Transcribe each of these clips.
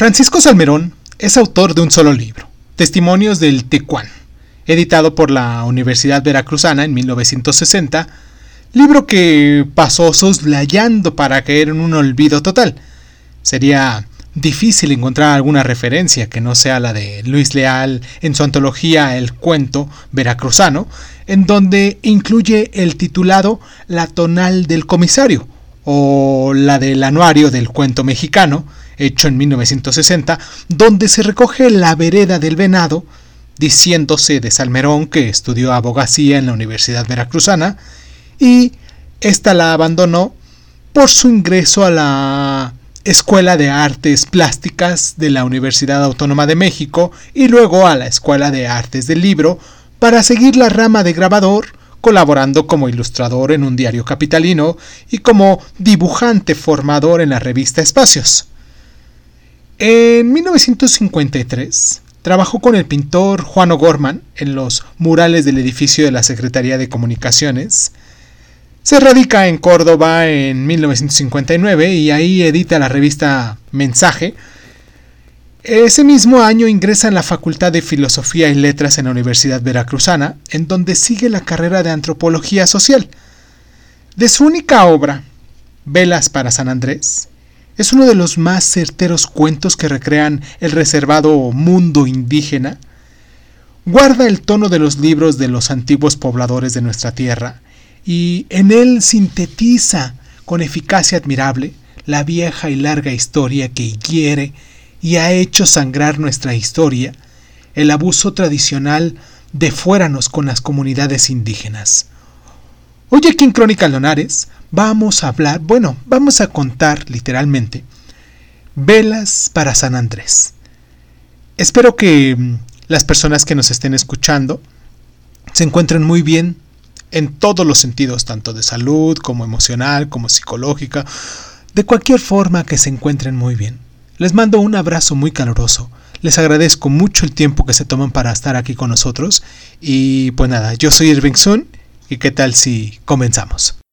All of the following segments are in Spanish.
Francisco Salmerón es autor de un solo libro, Testimonios del Tecuán, editado por la Universidad Veracruzana en 1960, libro que pasó soslayando para caer en un olvido total. Sería difícil encontrar alguna referencia que no sea la de Luis Leal en su antología El cuento veracruzano, en donde incluye el titulado La tonal del comisario, o la del anuario del cuento mexicano, hecho en 1960, donde se recoge la vereda del venado, diciéndose de Salmerón que estudió abogacía en la Universidad Veracruzana, y ésta la abandonó por su ingreso a la Escuela de Artes Plásticas de la Universidad Autónoma de México y luego a la Escuela de Artes del Libro para seguir la rama de grabador, colaborando como ilustrador en un diario capitalino y como dibujante formador en la revista Espacios. En 1953 trabajó con el pintor Juan O'Gorman en los murales del edificio de la Secretaría de Comunicaciones, se radica en Córdoba en 1959 y ahí edita la revista Mensaje. Ese mismo año ingresa en la Facultad de Filosofía y Letras en la Universidad Veracruzana, en donde sigue la carrera de Antropología Social. De su única obra, Velas para San Andrés, es uno de los más certeros cuentos que recrean el reservado mundo indígena. Guarda el tono de los libros de los antiguos pobladores de nuestra tierra y en él sintetiza con eficacia admirable la vieja y larga historia que hiere y ha hecho sangrar nuestra historia, el abuso tradicional de fuéranos con las comunidades indígenas. Hoy aquí en Crónica Lonares vamos a hablar, bueno, vamos a contar literalmente, velas para San Andrés. Espero que mm, las personas que nos estén escuchando se encuentren muy bien, en todos los sentidos, tanto de salud como emocional, como psicológica, de cualquier forma que se encuentren muy bien. Les mando un abrazo muy caluroso. Les agradezco mucho el tiempo que se toman para estar aquí con nosotros. Y pues nada, yo soy Irving Sun. ¿Y qué tal si comenzamos?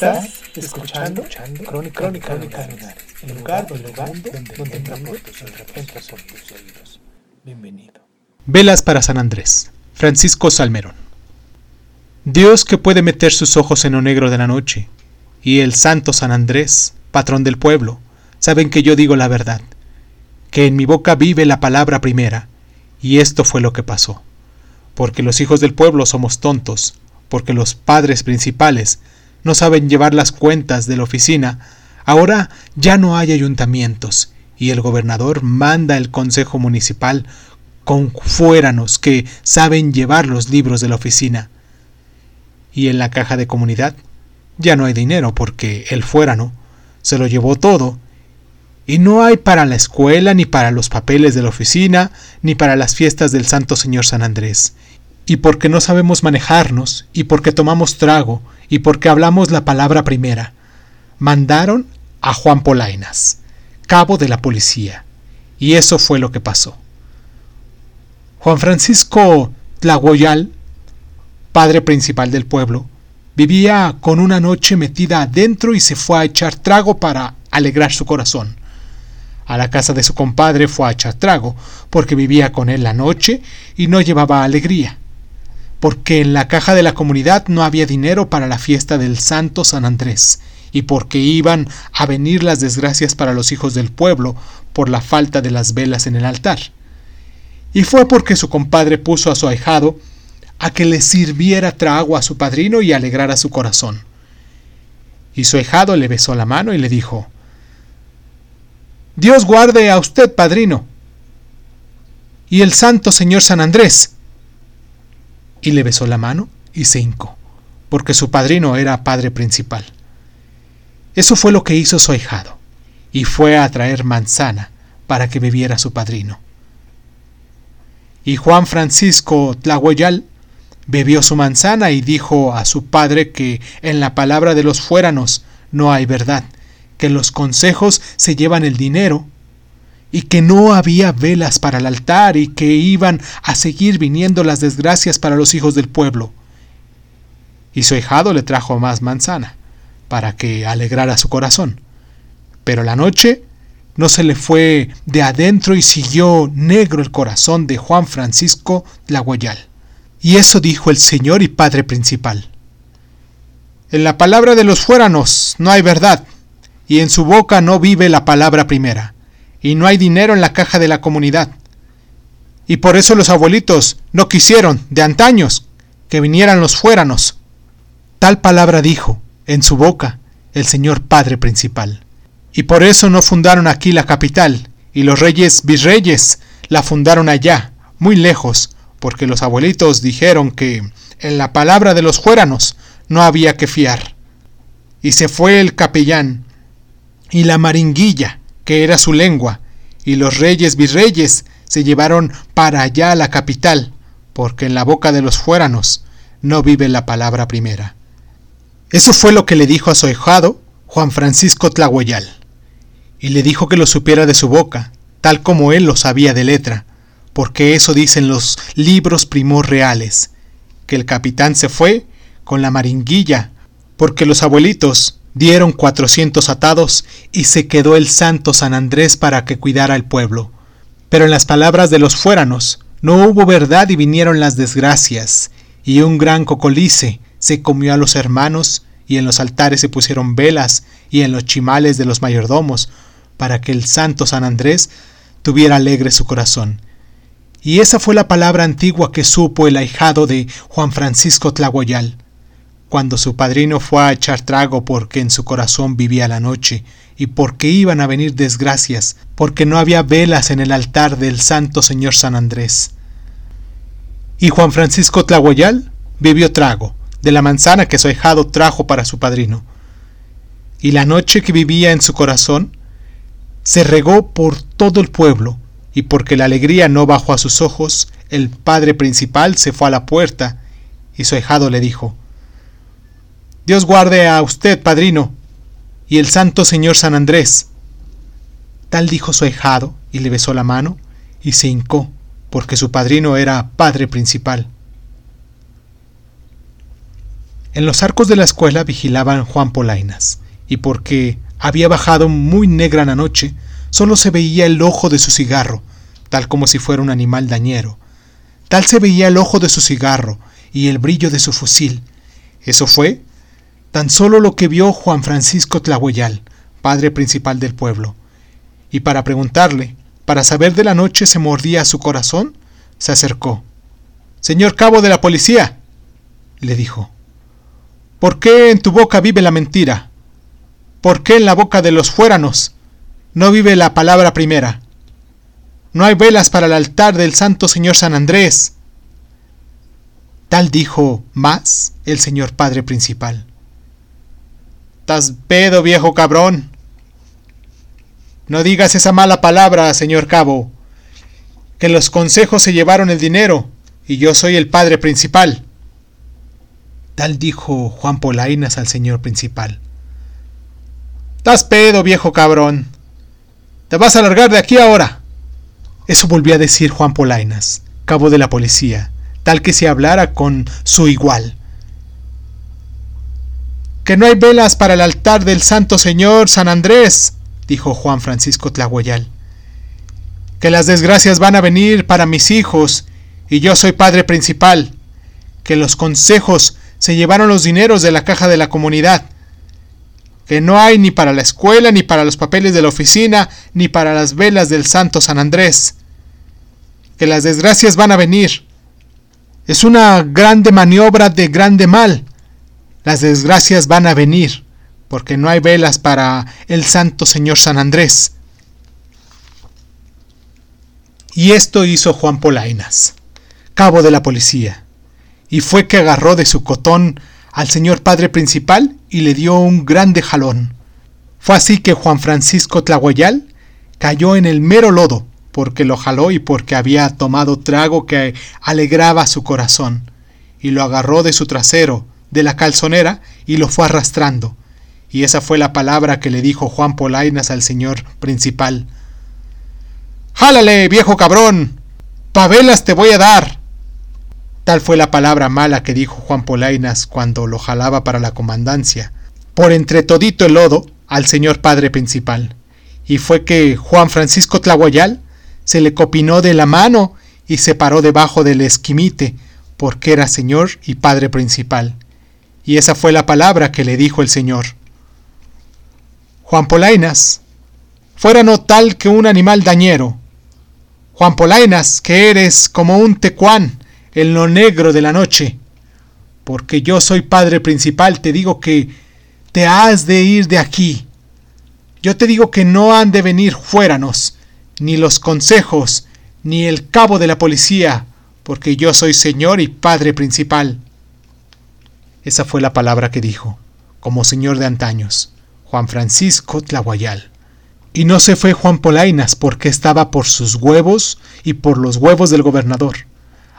Estás escuchando, escuchando Crónica, Crónica, Crónica el lugar, el lugar donde, donde, donde entra por tus oídos. Bienvenido. Velas para San Andrés. Francisco Salmerón. Dios que puede meter sus ojos en lo negro de la noche, y el santo San Andrés, patrón del pueblo, saben que yo digo la verdad, que en mi boca vive la palabra primera, y esto fue lo que pasó. Porque los hijos del pueblo somos tontos, porque los padres principales no saben llevar las cuentas de la oficina, ahora ya no hay ayuntamientos y el gobernador manda el consejo municipal con fuéranos que saben llevar los libros de la oficina. Y en la caja de comunidad ya no hay dinero porque el fuérano se lo llevó todo y no hay para la escuela, ni para los papeles de la oficina, ni para las fiestas del Santo Señor San Andrés. Y porque no sabemos manejarnos, y porque tomamos trago, y porque hablamos la palabra primera. Mandaron a Juan Polainas, cabo de la policía, y eso fue lo que pasó. Juan Francisco Tlagoyal, padre principal del pueblo, vivía con una noche metida adentro y se fue a echar trago para alegrar su corazón. A la casa de su compadre fue a echar trago, porque vivía con él la noche y no llevaba alegría porque en la caja de la comunidad no había dinero para la fiesta del Santo San Andrés, y porque iban a venir las desgracias para los hijos del pueblo por la falta de las velas en el altar. Y fue porque su compadre puso a su ahijado a que le sirviera trago a su padrino y alegrara su corazón. Y su ahijado le besó la mano y le dijo, Dios guarde a usted, padrino, y el santo señor San Andrés, y le besó la mano y se hincó, porque su padrino era padre principal. Eso fue lo que hizo su y fue a traer manzana para que bebiera su padrino. Y Juan Francisco Tlahueyal bebió su manzana y dijo a su padre que en la palabra de los fuéranos no hay verdad, que los consejos se llevan el dinero, y que no había velas para el altar y que iban a seguir viniendo las desgracias para los hijos del pueblo. Y su hijado le trajo más manzana, para que alegrara su corazón. Pero la noche no se le fue de adentro y siguió negro el corazón de Juan Francisco Laguayal. Y eso dijo el Señor y Padre principal. En la palabra de los fuéranos no hay verdad, y en su boca no vive la palabra primera, y no hay dinero en la caja de la comunidad. Y por eso los abuelitos no quisieron, de antaños, que vinieran los fuéranos. Tal palabra dijo, en su boca, el Señor Padre principal y por eso no fundaron aquí la capital, y los reyes virreyes la fundaron allá, muy lejos, porque los abuelitos dijeron que en la palabra de los juéranos no había que fiar. Y se fue el capellán, y la maringuilla, que era su lengua, y los reyes virreyes se llevaron para allá la capital, porque en la boca de los fuéranos no vive la palabra primera. Eso fue lo que le dijo a su Juan Francisco Tlahuayal y le dijo que lo supiera de su boca, tal como él lo sabía de letra, porque eso dicen los libros primos reales, que el capitán se fue con la maringuilla, porque los abuelitos dieron cuatrocientos atados y se quedó el santo San Andrés para que cuidara el pueblo. Pero en las palabras de los fuéranos no hubo verdad y vinieron las desgracias, y un gran cocolice se comió a los hermanos, y en los altares se pusieron velas, y en los chimales de los mayordomos, para que el santo San Andrés tuviera alegre su corazón. Y esa fue la palabra antigua que supo el ahijado de Juan Francisco Tlaguayal, cuando su padrino fue a echar trago porque en su corazón vivía la noche, y porque iban a venir desgracias, porque no había velas en el altar del santo señor San Andrés. Y Juan Francisco Tlaguayal bebió trago de la manzana que su ahijado trajo para su padrino. Y la noche que vivía en su corazón se regó por todo el pueblo, y porque la alegría no bajó a sus ojos, el padre principal se fue a la puerta, y su ahijado le dijo, Dios guarde a usted, padrino, y el santo señor San Andrés. Tal dijo su ahijado, y le besó la mano, y se hincó, porque su padrino era padre principal. En los arcos de la escuela vigilaban Juan Polainas, y porque había bajado muy negra la noche, solo se veía el ojo de su cigarro, tal como si fuera un animal dañero. Tal se veía el ojo de su cigarro y el brillo de su fusil. Eso fue tan solo lo que vio Juan Francisco Tlahueyal, padre principal del pueblo. Y para preguntarle, para saber de la noche se mordía su corazón, se acercó. Señor cabo de la policía, le dijo, ¿por qué en tu boca vive la mentira? ¿Por qué en la boca de los fuéranos no vive la palabra primera? No hay velas para el altar del Santo Señor San Andrés. Tal dijo más el señor Padre Principal. Estás pedo, viejo cabrón. No digas esa mala palabra, señor Cabo, que los consejos se llevaron el dinero y yo soy el Padre Principal. Tal dijo Juan Polainas al señor Principal. Estás pedo, viejo cabrón. Te vas a largar de aquí ahora. Eso volvió a decir Juan Polainas, cabo de la policía, tal que se hablara con su igual. Que no hay velas para el altar del Santo Señor San Andrés, dijo Juan Francisco Tlahuayal. Que las desgracias van a venir para mis hijos, y yo soy padre principal. Que los consejos se llevaron los dineros de la caja de la comunidad que no hay ni para la escuela, ni para los papeles de la oficina, ni para las velas del Santo San Andrés. Que las desgracias van a venir. Es una grande maniobra de grande mal. Las desgracias van a venir, porque no hay velas para el Santo Señor San Andrés. Y esto hizo Juan Polainas, cabo de la policía, y fue que agarró de su cotón al señor padre principal y le dio un grande jalón. Fue así que Juan Francisco Tlahuayal cayó en el mero lodo, porque lo jaló y porque había tomado trago que alegraba su corazón, y lo agarró de su trasero, de la calzonera, y lo fue arrastrando. Y esa fue la palabra que le dijo Juan Polainas al señor principal. ¡Jálale, viejo cabrón! ¡Pavelas te voy a dar! Tal fue la palabra mala que dijo Juan Polainas cuando lo jalaba para la comandancia, por entre todito el lodo, al señor padre principal. Y fue que Juan Francisco Tlahuayal se le copinó de la mano y se paró debajo del esquimite, porque era señor y padre principal. Y esa fue la palabra que le dijo el señor. Juan Polainas, fuera no tal que un animal dañero. Juan Polainas, que eres como un tecuán en lo negro de la noche. Porque yo soy padre principal, te digo que te has de ir de aquí. Yo te digo que no han de venir fuéranos, ni los consejos, ni el cabo de la policía, porque yo soy señor y padre principal. Esa fue la palabra que dijo, como señor de antaños, Juan Francisco Tlahuayal. Y no se fue Juan Polainas porque estaba por sus huevos y por los huevos del gobernador.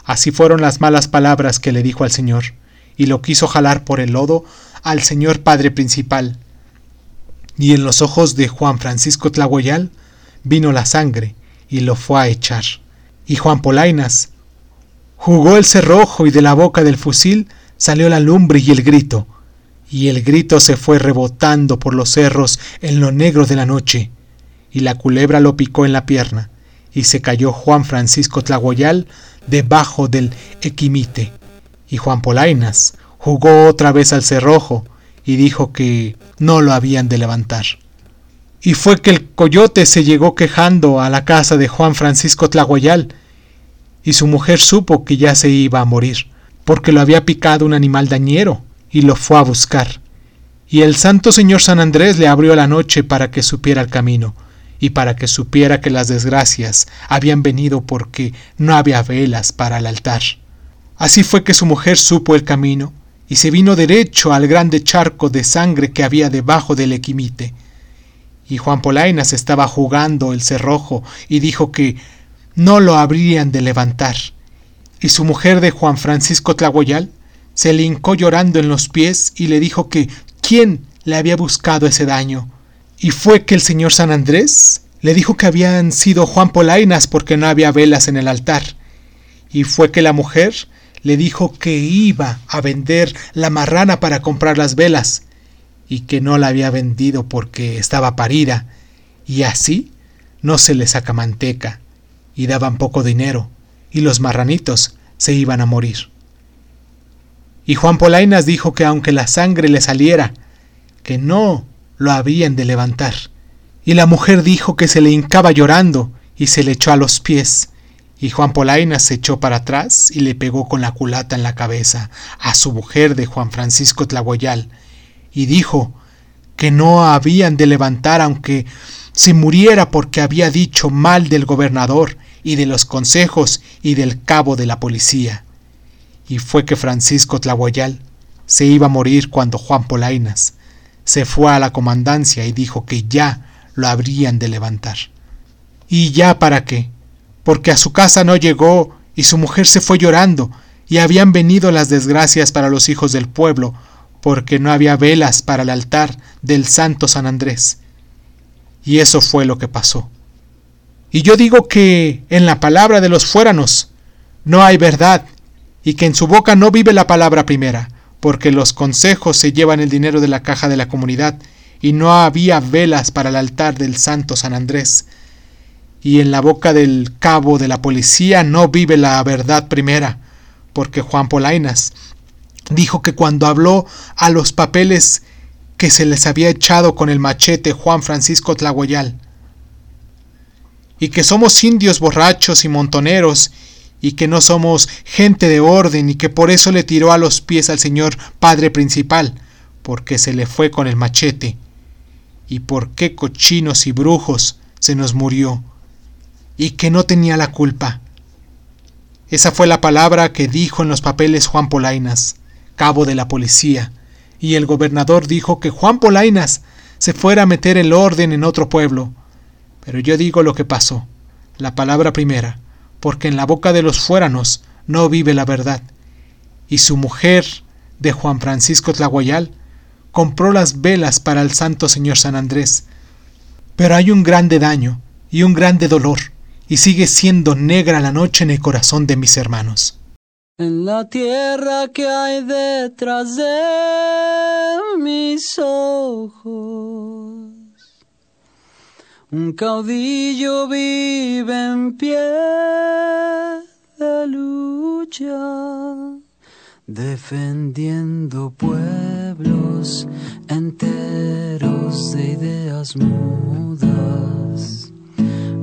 Así fueron las malas palabras que le dijo al señor, y lo quiso jalar por el lodo al señor padre principal. Y en los ojos de Juan Francisco Tlahuayal vino la sangre y lo fue a echar. Y Juan Polainas jugó el cerrojo y de la boca del fusil salió la lumbre y el grito, y el grito se fue rebotando por los cerros en lo negro de la noche, y la culebra lo picó en la pierna, y se cayó Juan Francisco Tlagoyal debajo del equimite, y Juan Polainas jugó otra vez al cerrojo y dijo que no lo habían de levantar. Y fue que el coyote se llegó quejando a la casa de Juan Francisco Tlaguayal, y su mujer supo que ya se iba a morir, porque lo había picado un animal dañero, y lo fue a buscar. Y el santo señor San Andrés le abrió la noche para que supiera el camino, y para que supiera que las desgracias habían venido porque no había velas para el altar. Así fue que su mujer supo el camino, y se vino derecho al grande charco de sangre que había debajo del equimite, y Juan Polainas estaba jugando el cerrojo y dijo que no lo habrían de levantar. Y su mujer de Juan Francisco Tlagoyal se le hincó llorando en los pies y le dijo que quién le había buscado ese daño. Y fue que el señor San Andrés le dijo que habían sido Juan Polainas porque no había velas en el altar. Y fue que la mujer le dijo que iba a vender la marrana para comprar las velas y que no la había vendido porque estaba parida, y así no se le saca manteca, y daban poco dinero, y los marranitos se iban a morir. Y Juan Polainas dijo que aunque la sangre le saliera, que no lo habían de levantar. Y la mujer dijo que se le hincaba llorando y se le echó a los pies. Y Juan Polainas se echó para atrás y le pegó con la culata en la cabeza a su mujer de Juan Francisco Tlagoyal, y dijo que no habían de levantar aunque se muriera porque había dicho mal del gobernador y de los consejos y del cabo de la policía. Y fue que Francisco Tlahuayal se iba a morir cuando Juan Polainas se fue a la comandancia y dijo que ya lo habrían de levantar. ¿Y ya para qué? Porque a su casa no llegó y su mujer se fue llorando y habían venido las desgracias para los hijos del pueblo porque no había velas para el altar del santo San Andrés. Y eso fue lo que pasó. Y yo digo que en la palabra de los fuéranos no hay verdad, y que en su boca no vive la palabra primera, porque los consejos se llevan el dinero de la caja de la comunidad, y no había velas para el altar del santo San Andrés. Y en la boca del cabo de la policía no vive la verdad primera, porque Juan Polainas dijo que cuando habló a los papeles que se les había echado con el machete Juan Francisco Tlahuayal, y que somos indios borrachos y montoneros, y que no somos gente de orden, y que por eso le tiró a los pies al señor padre principal, porque se le fue con el machete, y por qué cochinos y brujos se nos murió, y que no tenía la culpa. Esa fue la palabra que dijo en los papeles Juan Polainas cabo de la policía, y el gobernador dijo que Juan Polainas se fuera a meter el orden en otro pueblo. Pero yo digo lo que pasó, la palabra primera, porque en la boca de los fuéranos no vive la verdad. Y su mujer, de Juan Francisco Tlaguayal, compró las velas para el Santo Señor San Andrés. Pero hay un grande daño y un grande dolor, y sigue siendo negra la noche en el corazón de mis hermanos. En la tierra que hay detrás de mis ojos, un caudillo vive en pie de lucha, defendiendo pueblos enteros de ideas mudas,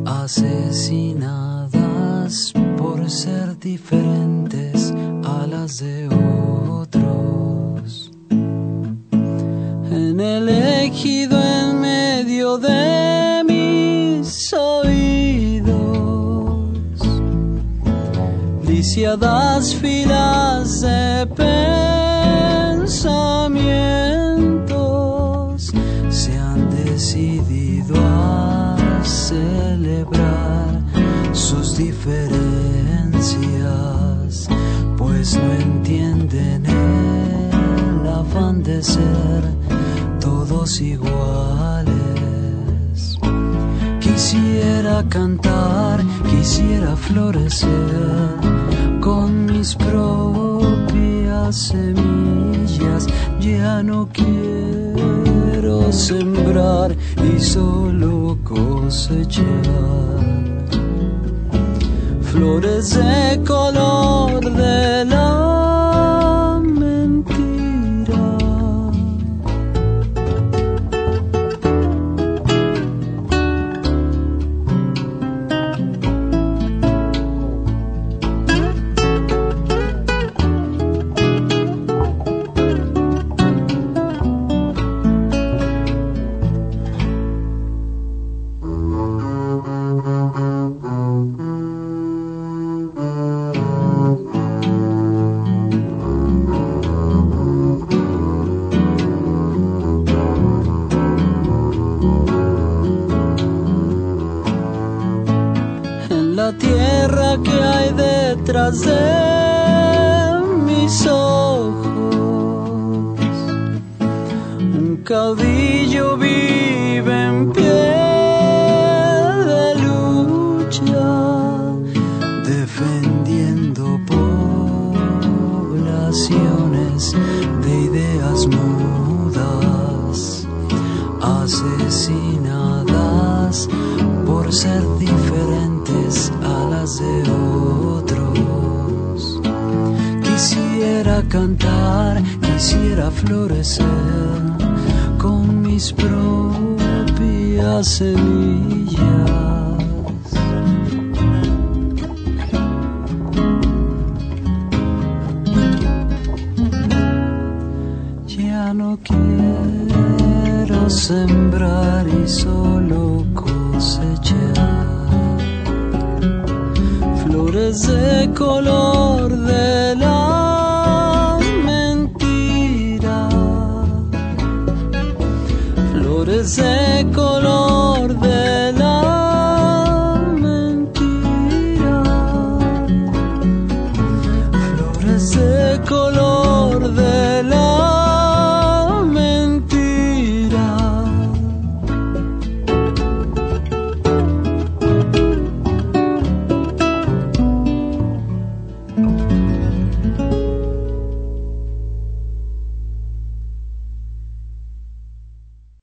asesinadas por ser diferentes a las de otros. En el ejido en medio de lisiadas filas de pensamientos se han decidido a celebrar sus diferencias, pues no entienden el afán de ser todos iguales. Quisiera cantar, quisiera florecer con mis propias semillas, ya no quiero sembrar y solo cosechar. Flores de color de la detrás de mis ojos. Un caudillo vive en pie de lucha, defendiendo poblaciones de ideas mudas, asesinadas por ser diferentes a las de Quisiera cantar, quisiera florecer con mis propias semillas. Ya no quiero sembrar y solo cosechar flores de color